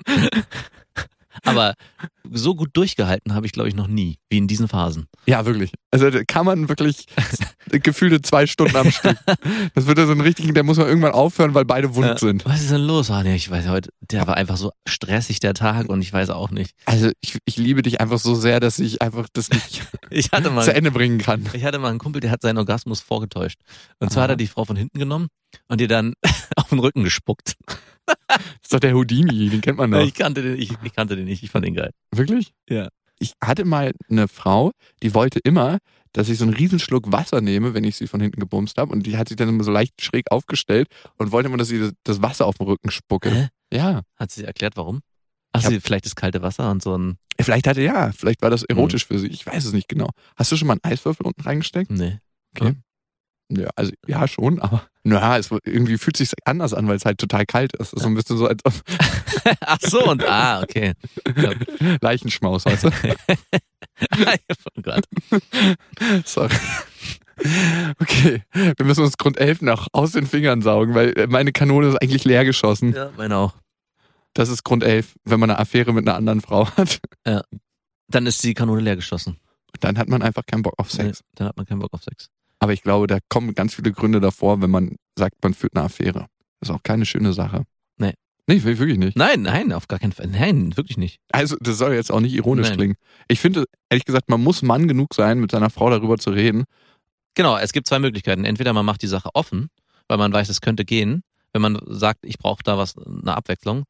Aber so gut durchgehalten habe ich, glaube ich, noch nie, wie in diesen Phasen. Ja, wirklich. Also da kann man wirklich gefühlte zwei Stunden am Stück. Das wird ja so ein richtigen, der muss man irgendwann aufhören, weil beide wund Äh, sind. Was ist denn los? Ah, nee, ich weiß heute, der war einfach so stressig, der Tag, und ich weiß auch nicht. Also ich, ich liebe dich einfach so sehr, dass ich einfach das nicht Ich hatte mal, zu Ende bringen kann. ich hatte mal einen Kumpel, der hat seinen Orgasmus vorgetäuscht. Und zwar Aha. hat er die Frau von hinten genommen und ihr dann auf den Rücken gespuckt. Das ist doch der Houdini, den kennt man doch. Ich kannte den, ich, ich kannte den nicht, ich fand den geil. Wirklich? Ja. Ich hatte mal eine Frau, die wollte immer, dass ich so einen Riesenschluck Wasser nehme, wenn ich sie von hinten gebumst habe. Und die hat sich dann immer so leicht schräg aufgestellt und wollte immer, dass sie das- Wasser auf den Rücken spucke. Hä? Ja. Hat sie erklärt, warum? Ach, hab- sie, vielleicht das kalte Wasser und so ein, Vielleicht hatte ja, vielleicht war das Mhm. erotisch für sie. Ich weiß es nicht genau. Hast du schon mal einen Eiswürfel unten reingesteckt? nee. Ja, also ja schon, aber naja, es irgendwie fühlt sich anders an, weil es halt total kalt ist. So ein bisschen so als ob Ach so, und, ah, okay. Leichenschmaus, weißt du? oh Gott. Sorry. Okay, wir müssen uns Grund 11 noch aus den Fingern saugen, weil meine Kanone ist eigentlich leer geschossen. Ja, meine auch. Das ist Grund 11, wenn man eine Affäre mit einer anderen Frau hat. Dann ist die Kanone leer geschossen. Dann hat man einfach keinen Bock auf Sex. Nee, dann hat man keinen Bock auf Sex. Aber ich glaube, da kommen ganz viele Gründe davor, wenn man sagt, man führt eine Affäre. Das ist auch keine schöne Sache. Nee. Nee, wirklich nicht. Nein, nein, auf gar keinen Fall. Nein, wirklich nicht. Also, das soll jetzt auch nicht ironisch Nein. klingen. Ich finde, ehrlich gesagt, man muss Mann genug sein, mit seiner Frau darüber zu reden. Genau, es gibt zwei Möglichkeiten. Entweder man macht die Sache offen, weil man weiß, es könnte gehen, wenn man sagt, ich brauche da was, eine Abwechslung.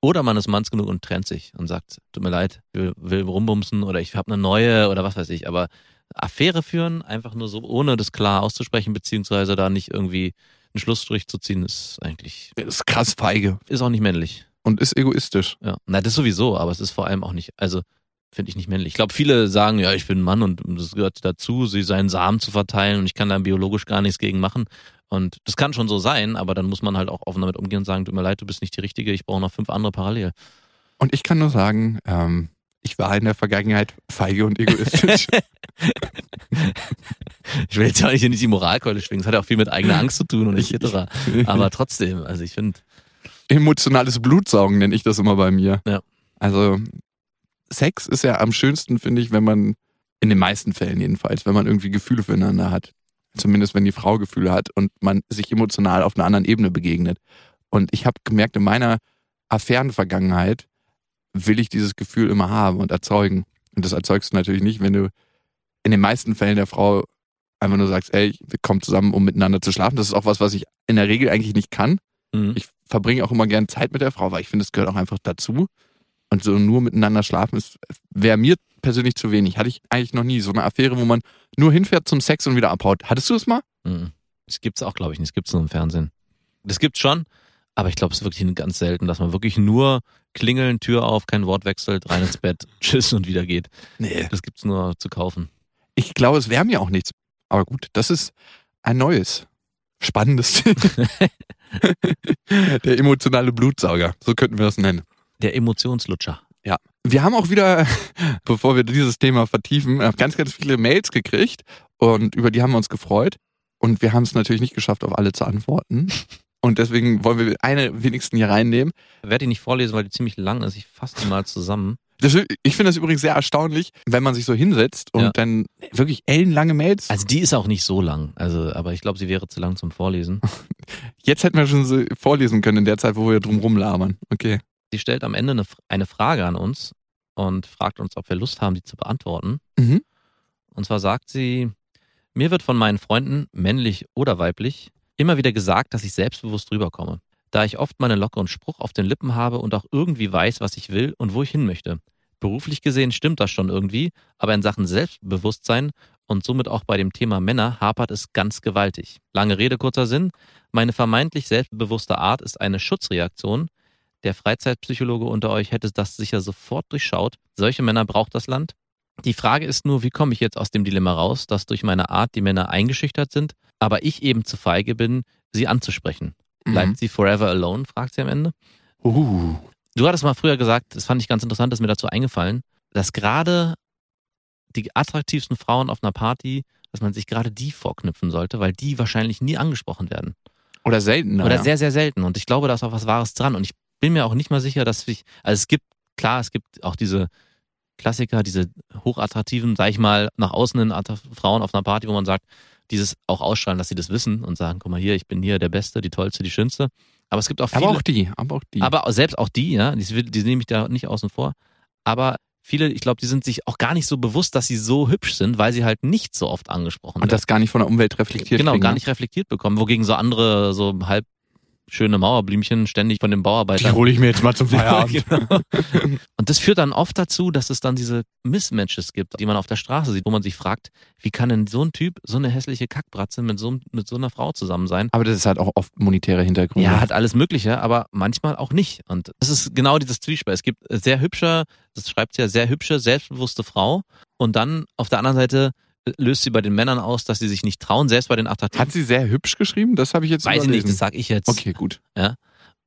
Oder man ist manns genug und trennt sich und sagt, tut mir leid, will, will rumbumsen oder ich habe eine neue oder was weiß ich. Aber Affäre führen, einfach nur so, ohne das klar auszusprechen, beziehungsweise da nicht irgendwie einen Schlussstrich zu ziehen, ist eigentlich, ist krass feige ist auch nicht männlich. und ist egoistisch. Ja, na, das sowieso, aber es ist vor allem auch nicht, also finde ich nicht männlich. Ich glaube, viele sagen, ja, ich bin ein Mann und das gehört dazu, sie seinen Samen zu verteilen und ich kann da biologisch gar nichts gegen machen. Und das kann schon so sein, aber dann muss man halt auch offen damit umgehen und sagen, tut mir leid, du bist nicht die Richtige, ich brauche noch fünf andere parallel. Und ich kann nur sagen, ähm, ich war in der Vergangenheit feige und egoistisch. Ich will jetzt auch nicht, nicht die Moralkeule schwingen, es hat ja auch viel mit eigener Angst zu tun und etc. Aber trotzdem, also ich finde, Emotionales Blutsaugen nenne ich das immer bei mir. Ja. Also Sex ist ja am schönsten, finde ich, wenn man, in den meisten Fällen jedenfalls, wenn man irgendwie Gefühle füreinander hat. Zumindest wenn die Frau Gefühle hat und man sich emotional auf einer anderen Ebene begegnet. Und ich habe gemerkt, in meiner Affärenvergangenheit will ich dieses Gefühl immer haben und erzeugen. Und das erzeugst du natürlich nicht, wenn du in den meisten Fällen der Frau einfach nur sagst, ey, wir kommen zusammen, um miteinander zu schlafen. Das ist auch was, was ich in der Regel eigentlich nicht kann. mhm. Ich verbringe auch immer gerne Zeit mit der Frau, weil ich finde, es gehört auch einfach dazu. Und so nur miteinander schlafen ist, wäre mir persönlich zu wenig. Hatte ich eigentlich noch nie so eine Affäre, wo man nur hinfährt zum Sex und wieder abhaut. Hattest du das mal? Mhm. Das gibt's auch, glaube ich, nicht. Das gibt's nur im Fernsehen. Das gibt's schon, aber ich glaube, es ist wirklich ganz selten, dass man wirklich nur klingeln, Tür auf, kein Wort wechselt, rein ins Bett, tschüss und wieder geht. Nee. Das gibt's nur zu kaufen. Ich glaube, es wäre mir auch nichts. Aber gut, das ist ein neues, spannendes Ding. Der emotionale Blutsauger, so könnten wir das nennen. Der Emotionslutscher. Wir haben auch wieder, bevor wir dieses Thema vertiefen, äh, ganz, ganz viele Mails gekriegt und über die haben wir uns gefreut. Und wir haben es natürlich nicht geschafft, auf alle zu antworten. Und deswegen wollen wir eine wenigsten hier reinnehmen. Ich werde die nicht vorlesen, weil die ziemlich lang ist. Ich fasse die mal zusammen. Das, ich finde das übrigens sehr erstaunlich, wenn man sich so hinsetzt und Ja. dann wirklich ellenlange Mails. Also die ist auch nicht so lang. Also, aber ich glaube, sie wäre zu lang zum Vorlesen. Jetzt hätten wir schon so vorlesen können in der Zeit, wo wir drum rumlabern. Okay. Sie stellt am Ende eine, eine Frage an uns und fragt uns, ob wir Lust haben, die zu beantworten. Mhm. Und zwar sagt sie, mir wird von meinen Freunden, männlich oder weiblich, immer wieder gesagt, dass ich selbstbewusst rüberkomme. Da ich oft meinen lockeren Spruch auf den Lippen habe und auch irgendwie weiß, was ich will und wo ich hin möchte. Beruflich gesehen stimmt das schon irgendwie, aber in Sachen Selbstbewusstsein und somit auch bei dem Thema Männer hapert es ganz gewaltig. Lange Rede, kurzer Sinn. Meine vermeintlich selbstbewusste Art ist eine Schutzreaktion. Der Freizeitpsychologe unter euch hätte das sicher sofort durchschaut. Solche Männer braucht das Land. Die Frage ist nur, wie komme ich jetzt aus dem Dilemma raus, dass durch meine Art die Männer eingeschüchtert sind, aber ich eben zu feige bin, sie anzusprechen. Bleibt Mhm. sie forever alone? fragt sie am Ende. Uh. Du hattest mal früher gesagt, das fand ich ganz interessant, das ist mir dazu eingefallen, dass gerade die attraktivsten Frauen auf einer Party, dass man sich gerade die vorknüpfen sollte, weil die wahrscheinlich nie angesprochen werden. Oder selten. Oder ja. sehr, sehr selten. Und ich glaube, da ist auch was Wahres dran. Und ich bin mir auch nicht mal sicher, dass ich, also es gibt, klar, es gibt auch diese Klassiker, diese hochattraktiven, sag ich mal, nach außen hin attra- Frauen auf einer Party, wo man sagt, dieses auch ausstrahlen, dass sie das wissen und sagen, guck mal hier, ich bin hier der Beste, die Tollste, die Schönste. Aber es gibt auch viele, aber auch die, aber auch die. aber selbst auch die, ja, die, die nehme ich da nicht außen vor. Aber viele, ich glaube, die sind sich auch gar nicht so bewusst, dass sie so hübsch sind, weil sie halt nicht so oft angesprochen und werden. das gar nicht von der Umwelt reflektiert genau, kriegen, gar ne? nicht reflektiert bekommen. Wogegen so andere, so halb schöne Mauerblümchen ständig von den Die Bauarbeitern. hole ich mir jetzt mal zum Feierabend. genau. Und das führt dann oft dazu, dass es dann diese Mismatches gibt, die man auf der Straße sieht, wo man sich fragt, wie kann denn so ein Typ, so eine hässliche Kackbratze mit so, mit so einer Frau zusammen sein? Aber das ist halt auch oft monetäre Hintergründe. Ja, hat alles Mögliche, aber manchmal auch nicht. Und das ist genau dieses Zwiespalt. Es gibt sehr hübsche, das schreibt sie ja, sehr hübsche, selbstbewusste Frau. Und dann auf der anderen Seite löst sie bei den Männern aus, dass sie sich nicht trauen, selbst bei den attraktiven. Hat sie sehr hübsch geschrieben? Das habe ich jetzt Weiß ich nicht, überlesen. das sag ich jetzt. Okay, gut.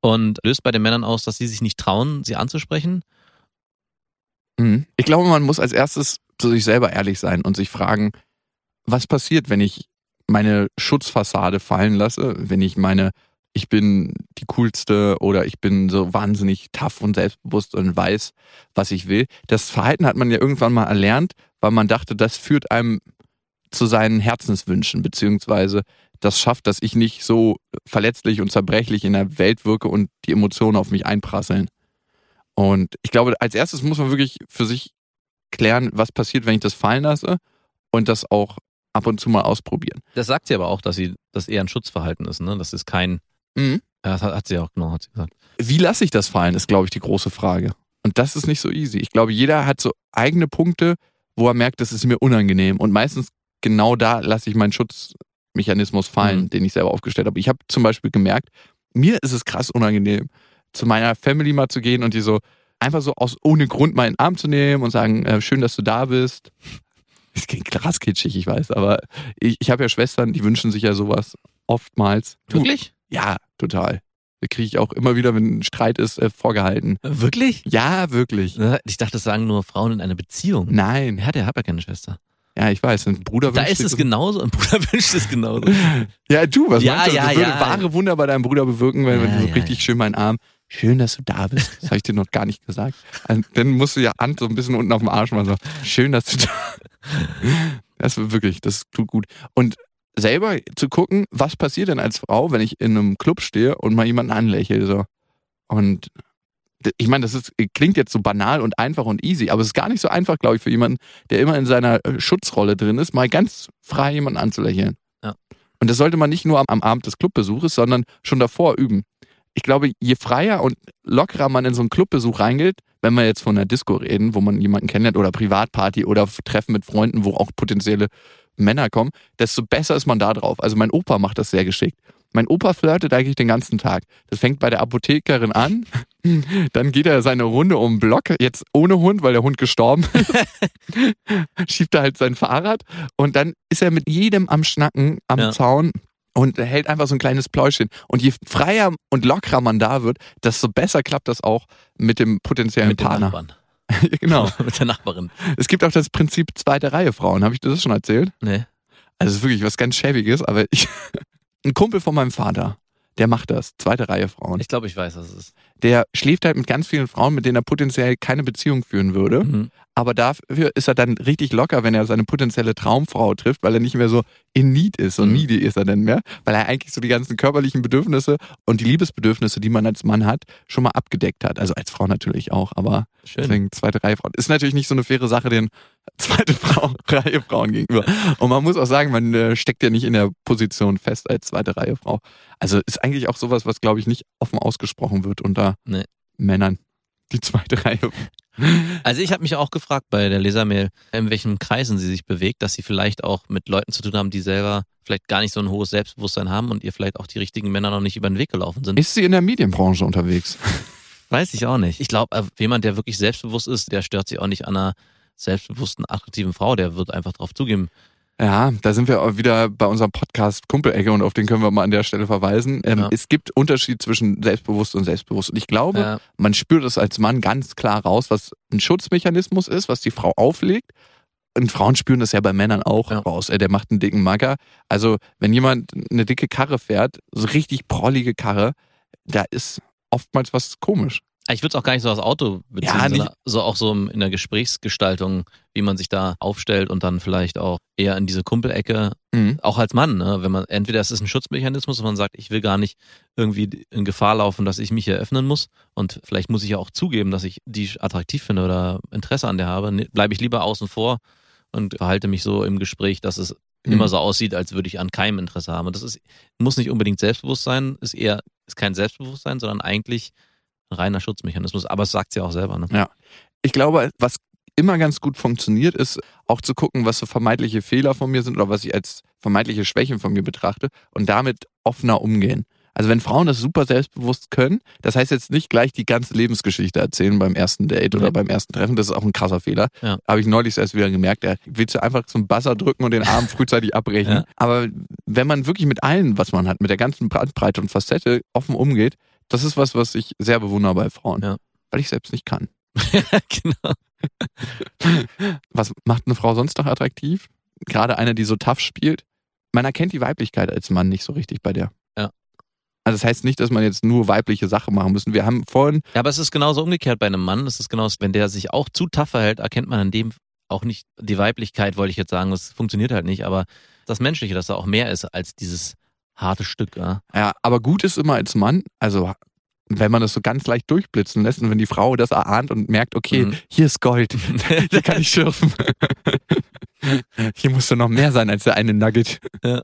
Und löst bei den Männern aus, dass sie sich nicht trauen, sie anzusprechen. Mhm. Ich glaube, man muss als erstes zu sich selber ehrlich sein und sich fragen, was passiert, wenn ich meine Schutzfassade fallen lasse, wenn ich meine, ich bin die coolste oder ich bin so wahnsinnig tough und selbstbewusst und weiß, was ich will. Das Verhalten hat man ja irgendwann mal erlernt, weil man dachte, das führt einem zu seinen Herzenswünschen, beziehungsweise das schafft, dass ich nicht so verletzlich und zerbrechlich in der Welt wirke und die Emotionen auf mich einprasseln. Und ich glaube, als erstes muss man wirklich für sich klären, was passiert, wenn ich das fallen lasse und das auch ab und zu mal ausprobieren. Das sagt sie aber auch, dass sie das eher ein Schutzverhalten ist. Ne? Das ist kein. Mhm. Ja, das hat, sie auch genau hat sie gesagt. Wie lasse ich das fallen, ist, glaube ich, die große Frage. Und das ist nicht so easy. Ich glaube, jeder hat so eigene Punkte, wo er merkt, das ist mir unangenehm. Und meistens genau da lasse ich meinen Schutzmechanismus fallen, Mhm. den ich selber aufgestellt habe. Ich habe zum Beispiel gemerkt, mir ist es krass unangenehm, zu meiner Family mal zu gehen und die so einfach so aus ohne Grund mal in den Arm zu nehmen und sagen, äh, schön, dass du da bist. Das klingt krass kitschig, ich weiß, aber ich, ich habe ja Schwestern, die wünschen sich ja sowas oftmals. Wirklich? Ja, total. Da kriege ich auch immer wieder, wenn ein Streit ist, äh, vorgehalten. Wirklich? Ja, wirklich. Ich dachte, das sagen nur Frauen in einer Beziehung. Nein. Ja, der hat ja keine Schwester. Ja, ich weiß. Ein Bruder Da wünscht ist sich es so- genauso. Ein Bruder wünscht es genauso. Ja, du, was Ja, meinst du? ja, das würde ja. wahre Wunder bei deinem Bruder bewirken, wenn, wenn du so richtig schön meinen Arm. Schön, dass du da bist. Das habe ich dir noch gar nicht gesagt. Also, dann musst du ja Hand so ein bisschen unten auf dem Arsch machen. So. Schön, dass du da. Das ist wirklich, das tut gut. Und selber zu gucken, was passiert denn als Frau, wenn ich in einem Club stehe und mal jemanden anlächle. So. Und ich meine, das ist, klingt jetzt so banal und einfach und easy, aber es ist gar nicht so einfach, glaube ich, für jemanden, der immer in seiner äh, Schutzrolle drin ist, mal ganz frei jemanden anzulächeln. Ja. Und das sollte man nicht nur am, am Abend des Clubbesuches, sondern schon davor üben. Ich glaube, je freier und lockerer man in so einen Clubbesuch reingeht, wenn wir jetzt von einer Disco reden, wo man jemanden kennenlernt oder Privatparty oder Treffen mit Freunden, wo auch potenzielle Männer kommen, desto besser ist man da drauf. Also mein Opa macht das sehr geschickt. Mein Opa flirtet eigentlich den ganzen Tag. Das fängt bei der Apothekerin an, dann geht er seine Runde um den Block, jetzt ohne Hund, weil der Hund gestorben ist, schiebt er halt sein Fahrrad und dann ist er mit jedem am Schnacken am Ja. Zaun und hält einfach so ein kleines Pläuschen. Und je freier und lockerer man da wird, desto besser klappt das auch mit dem potenziellen Mit Partner. Genau. Mit der Nachbarin. Es gibt auch das Prinzip zweite Reihe Frauen. Habe ich dir das schon erzählt? Nee. Also es ist wirklich was ganz Schäbiges, aber ich, ein Kumpel von meinem Vater, der macht das. Zweite Reihe Frauen. Ich glaube, ich weiß, was es ist. Der schläft halt mit ganz vielen Frauen, mit denen er potenziell keine Beziehung führen würde. Mhm. Aber dafür ist er dann richtig locker, wenn er seine potenzielle Traumfrau trifft, weil er nicht mehr so in Need ist. So Mhm. needy ist er dann mehr, weil er eigentlich so die ganzen körperlichen Bedürfnisse und die Liebesbedürfnisse, die man als Mann hat, schon mal abgedeckt hat. Also als Frau natürlich auch, aber Schön. deswegen zweite Reihe Frauen. Ist natürlich nicht so eine faire Sache den zweite Frau, Reihe Frauen gegenüber. Und man muss auch sagen, man äh, steckt ja nicht in der Position fest als zweite Reihe Frau. Also ist eigentlich auch sowas, was glaube ich nicht offen ausgesprochen wird unter Nee. Männern. Die zweite Reihe. Also ich habe mich auch gefragt bei der Lesermail, in welchen Kreisen sie sich bewegt, dass sie vielleicht auch mit Leuten zu tun haben, die selber vielleicht gar nicht so ein hohes Selbstbewusstsein haben und ihr vielleicht auch die richtigen Männer noch nicht über den Weg gelaufen sind. Ist sie in der Medienbranche unterwegs? Weiß ich auch nicht. Ich glaube, jemand, der wirklich selbstbewusst ist, der stört sich auch nicht an einer selbstbewussten, attraktiven Frau. Der wird einfach drauf zugeben. Ja, da sind wir auch wieder bei unserem Podcast Kumpelecke und auf den können wir mal an der Stelle verweisen. Ähm, Ja. Es gibt Unterschied zwischen selbstbewusst und selbstbewusst. Und ich glaube, Ja. man spürt es als Mann ganz klar raus, was ein Schutzmechanismus ist, was die Frau auflegt. Und Frauen spüren das ja bei Männern auch Ja. raus. Äh, Der macht einen dicken Magger. Also, wenn jemand eine dicke Karre fährt, so richtig prollige Karre, da ist oftmals was komisch. Ich würde es auch gar nicht so aufs Auto beziehen, Ja, sondern so auch so in der Gesprächsgestaltung, wie man sich da aufstellt und dann vielleicht auch eher in diese Kumpelecke, Mhm. auch als Mann, ne? wenn man entweder es ist ein Schutzmechanismus, wo man sagt, ich will gar nicht irgendwie in Gefahr laufen, dass ich mich hier öffnen muss und vielleicht muss ich ja auch zugeben, dass ich die attraktiv finde oder Interesse an der habe, Ne, bleibe ich lieber außen vor und verhalte mich so im Gespräch, dass es Mhm. immer so aussieht, als würde ich an keinem Interesse haben. Und das ist, muss nicht unbedingt Selbstbewusstsein, ist eher, ist kein Selbstbewusstsein, sondern eigentlich ein reiner Schutzmechanismus. Aber es sagt sie auch selber. Ne? Ja. Ich glaube, was immer ganz gut funktioniert, ist auch zu gucken, was so vermeintliche Fehler von mir sind oder was ich als vermeintliche Schwächen von mir betrachte und damit offener umgehen. Also wenn Frauen das super selbstbewusst können, das heißt jetzt nicht gleich die ganze Lebensgeschichte erzählen beim ersten Date oder beim ersten Treffen, das ist auch ein krasser Fehler. Ja. Habe ich neulich erst wieder gemerkt, da willst du einfach zum Buzzer drücken und den Arm frühzeitig abbrechen. Ja. Aber wenn man wirklich mit allen, was man hat, mit der ganzen Bandbreite und Facette offen umgeht, das ist was, was ich sehr bewundere bei Frauen. Ja. Weil ich selbst nicht kann. genau. Was macht eine Frau sonst noch attraktiv? Gerade eine, die so tough spielt. Man erkennt die Weiblichkeit als Mann nicht so richtig bei der. Ja. Also das heißt nicht, dass man jetzt nur weibliche Sachen machen müssen. Wir haben vorhin, Ja, aber es ist genauso umgekehrt bei einem Mann. Es ist genauso, wenn der sich auch zu tough verhält, erkennt man an dem auch nicht die Weiblichkeit, wollte ich jetzt sagen. Das funktioniert halt nicht, aber das Menschliche, dass da auch mehr ist als dieses harte Stück. Ja. ja, aber gut ist immer als Mann, also wenn man das so ganz leicht durchblitzen lässt und wenn die Frau das erahnt und merkt, okay, Mhm. hier ist Gold, hier kann ich schürfen. hier musste noch mehr sein als der eine Nugget. Ja.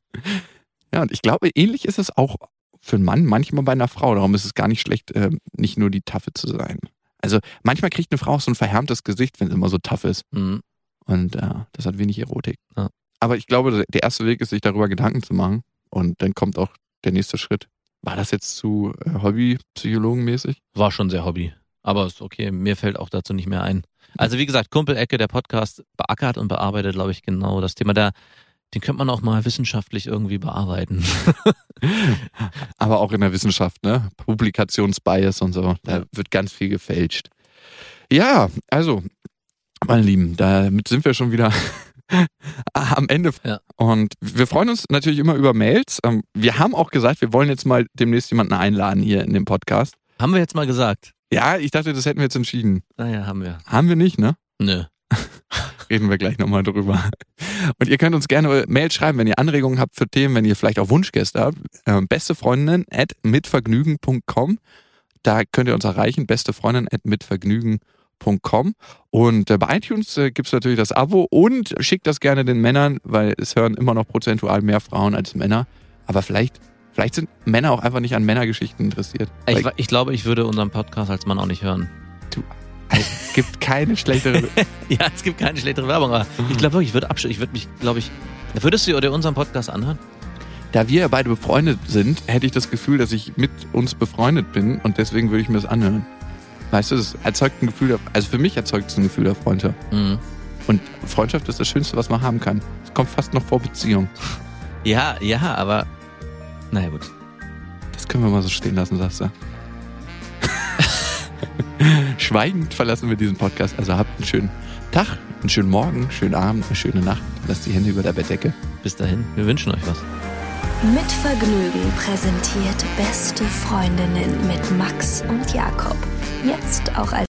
Ja, und ich glaube, ähnlich ist es auch für einen Mann manchmal bei einer Frau. Darum ist es gar nicht schlecht, ähm, nicht nur die Taffe zu sein. Also manchmal kriegt eine Frau auch so ein verhärmtes Gesicht, wenn sie immer so tough ist. Mhm. Und äh, das hat wenig Erotik. Ja. Aber ich glaube, der erste Weg ist, sich darüber Gedanken zu machen. Und dann kommt auch der nächste Schritt. War das jetzt zu äh, Hobby-Psychologen-mäßig? War schon sehr Hobby. Aber ist okay, mir fällt auch dazu nicht mehr ein. Also wie gesagt, Kumpelecke, der Podcast beackert und bearbeitet, glaube ich, genau das Thema. Da, den könnte man auch mal wissenschaftlich irgendwie bearbeiten. Aber auch in der Wissenschaft, ne? Publikationsbias und so. Da wird ganz viel gefälscht. Ja, also, meine Lieben, damit sind wir schon wieder am Ende. Ja. Und wir freuen uns natürlich immer über Mails. Ähm, Wir haben auch gesagt, wir wollen jetzt mal demnächst jemanden einladen hier in dem Podcast. haben wir jetzt mal gesagt. Ja, ich dachte, das hätten wir jetzt entschieden. Naja, haben wir. Haben wir nicht, ne? Nö. Reden wir gleich nochmal drüber. Und ihr könnt uns gerne Mail schreiben, wenn ihr Anregungen habt für Themen, wenn ihr vielleicht auch Wunschgäste habt. Ähm, beste Freundinnen at mitvergnügen.com. Da könnt ihr uns erreichen. Beste Freundin at mitvergnügen.com. Und äh, bei iTunes äh, gibt es natürlich das Abo und schickt das gerne den Männern, weil es hören immer noch prozentual mehr Frauen als Männer. Aber vielleicht, vielleicht sind Männer auch einfach nicht an Männergeschichten interessiert. Ich, ich glaube, ich würde unseren Podcast als Mann auch nicht hören. es gibt keine schlechtere. Ja, es gibt keine schlechtere Werbung, aber ich glaube wirklich, ich würde absch- ich würde mich, glaube ich, würdest du dir unseren Podcast anhören? Da wir ja beide befreundet sind, hätte ich das Gefühl, dass ich mit uns befreundet bin und deswegen würde ich mir das anhören. Weißt du, es erzeugt ein Gefühl, der, also für mich erzeugt es ein Gefühl der Freundschaft. Mhm. Und Freundschaft ist das Schönste, was man haben kann. Es kommt fast noch vor Beziehung. Ja, ja, aber naja gut. Das können wir mal so stehen lassen, sagst du. Schweigend verlassen wir diesen Podcast. Also habt einen schönen Tag, einen schönen Morgen, einen schönen Abend, eine schöne Nacht. Lasst die Hände über der Bettdecke. Bis dahin, wir wünschen euch was. Mit Vergnügen präsentiert Beste Freundinnen mit Max und Jakob. Jetzt auch als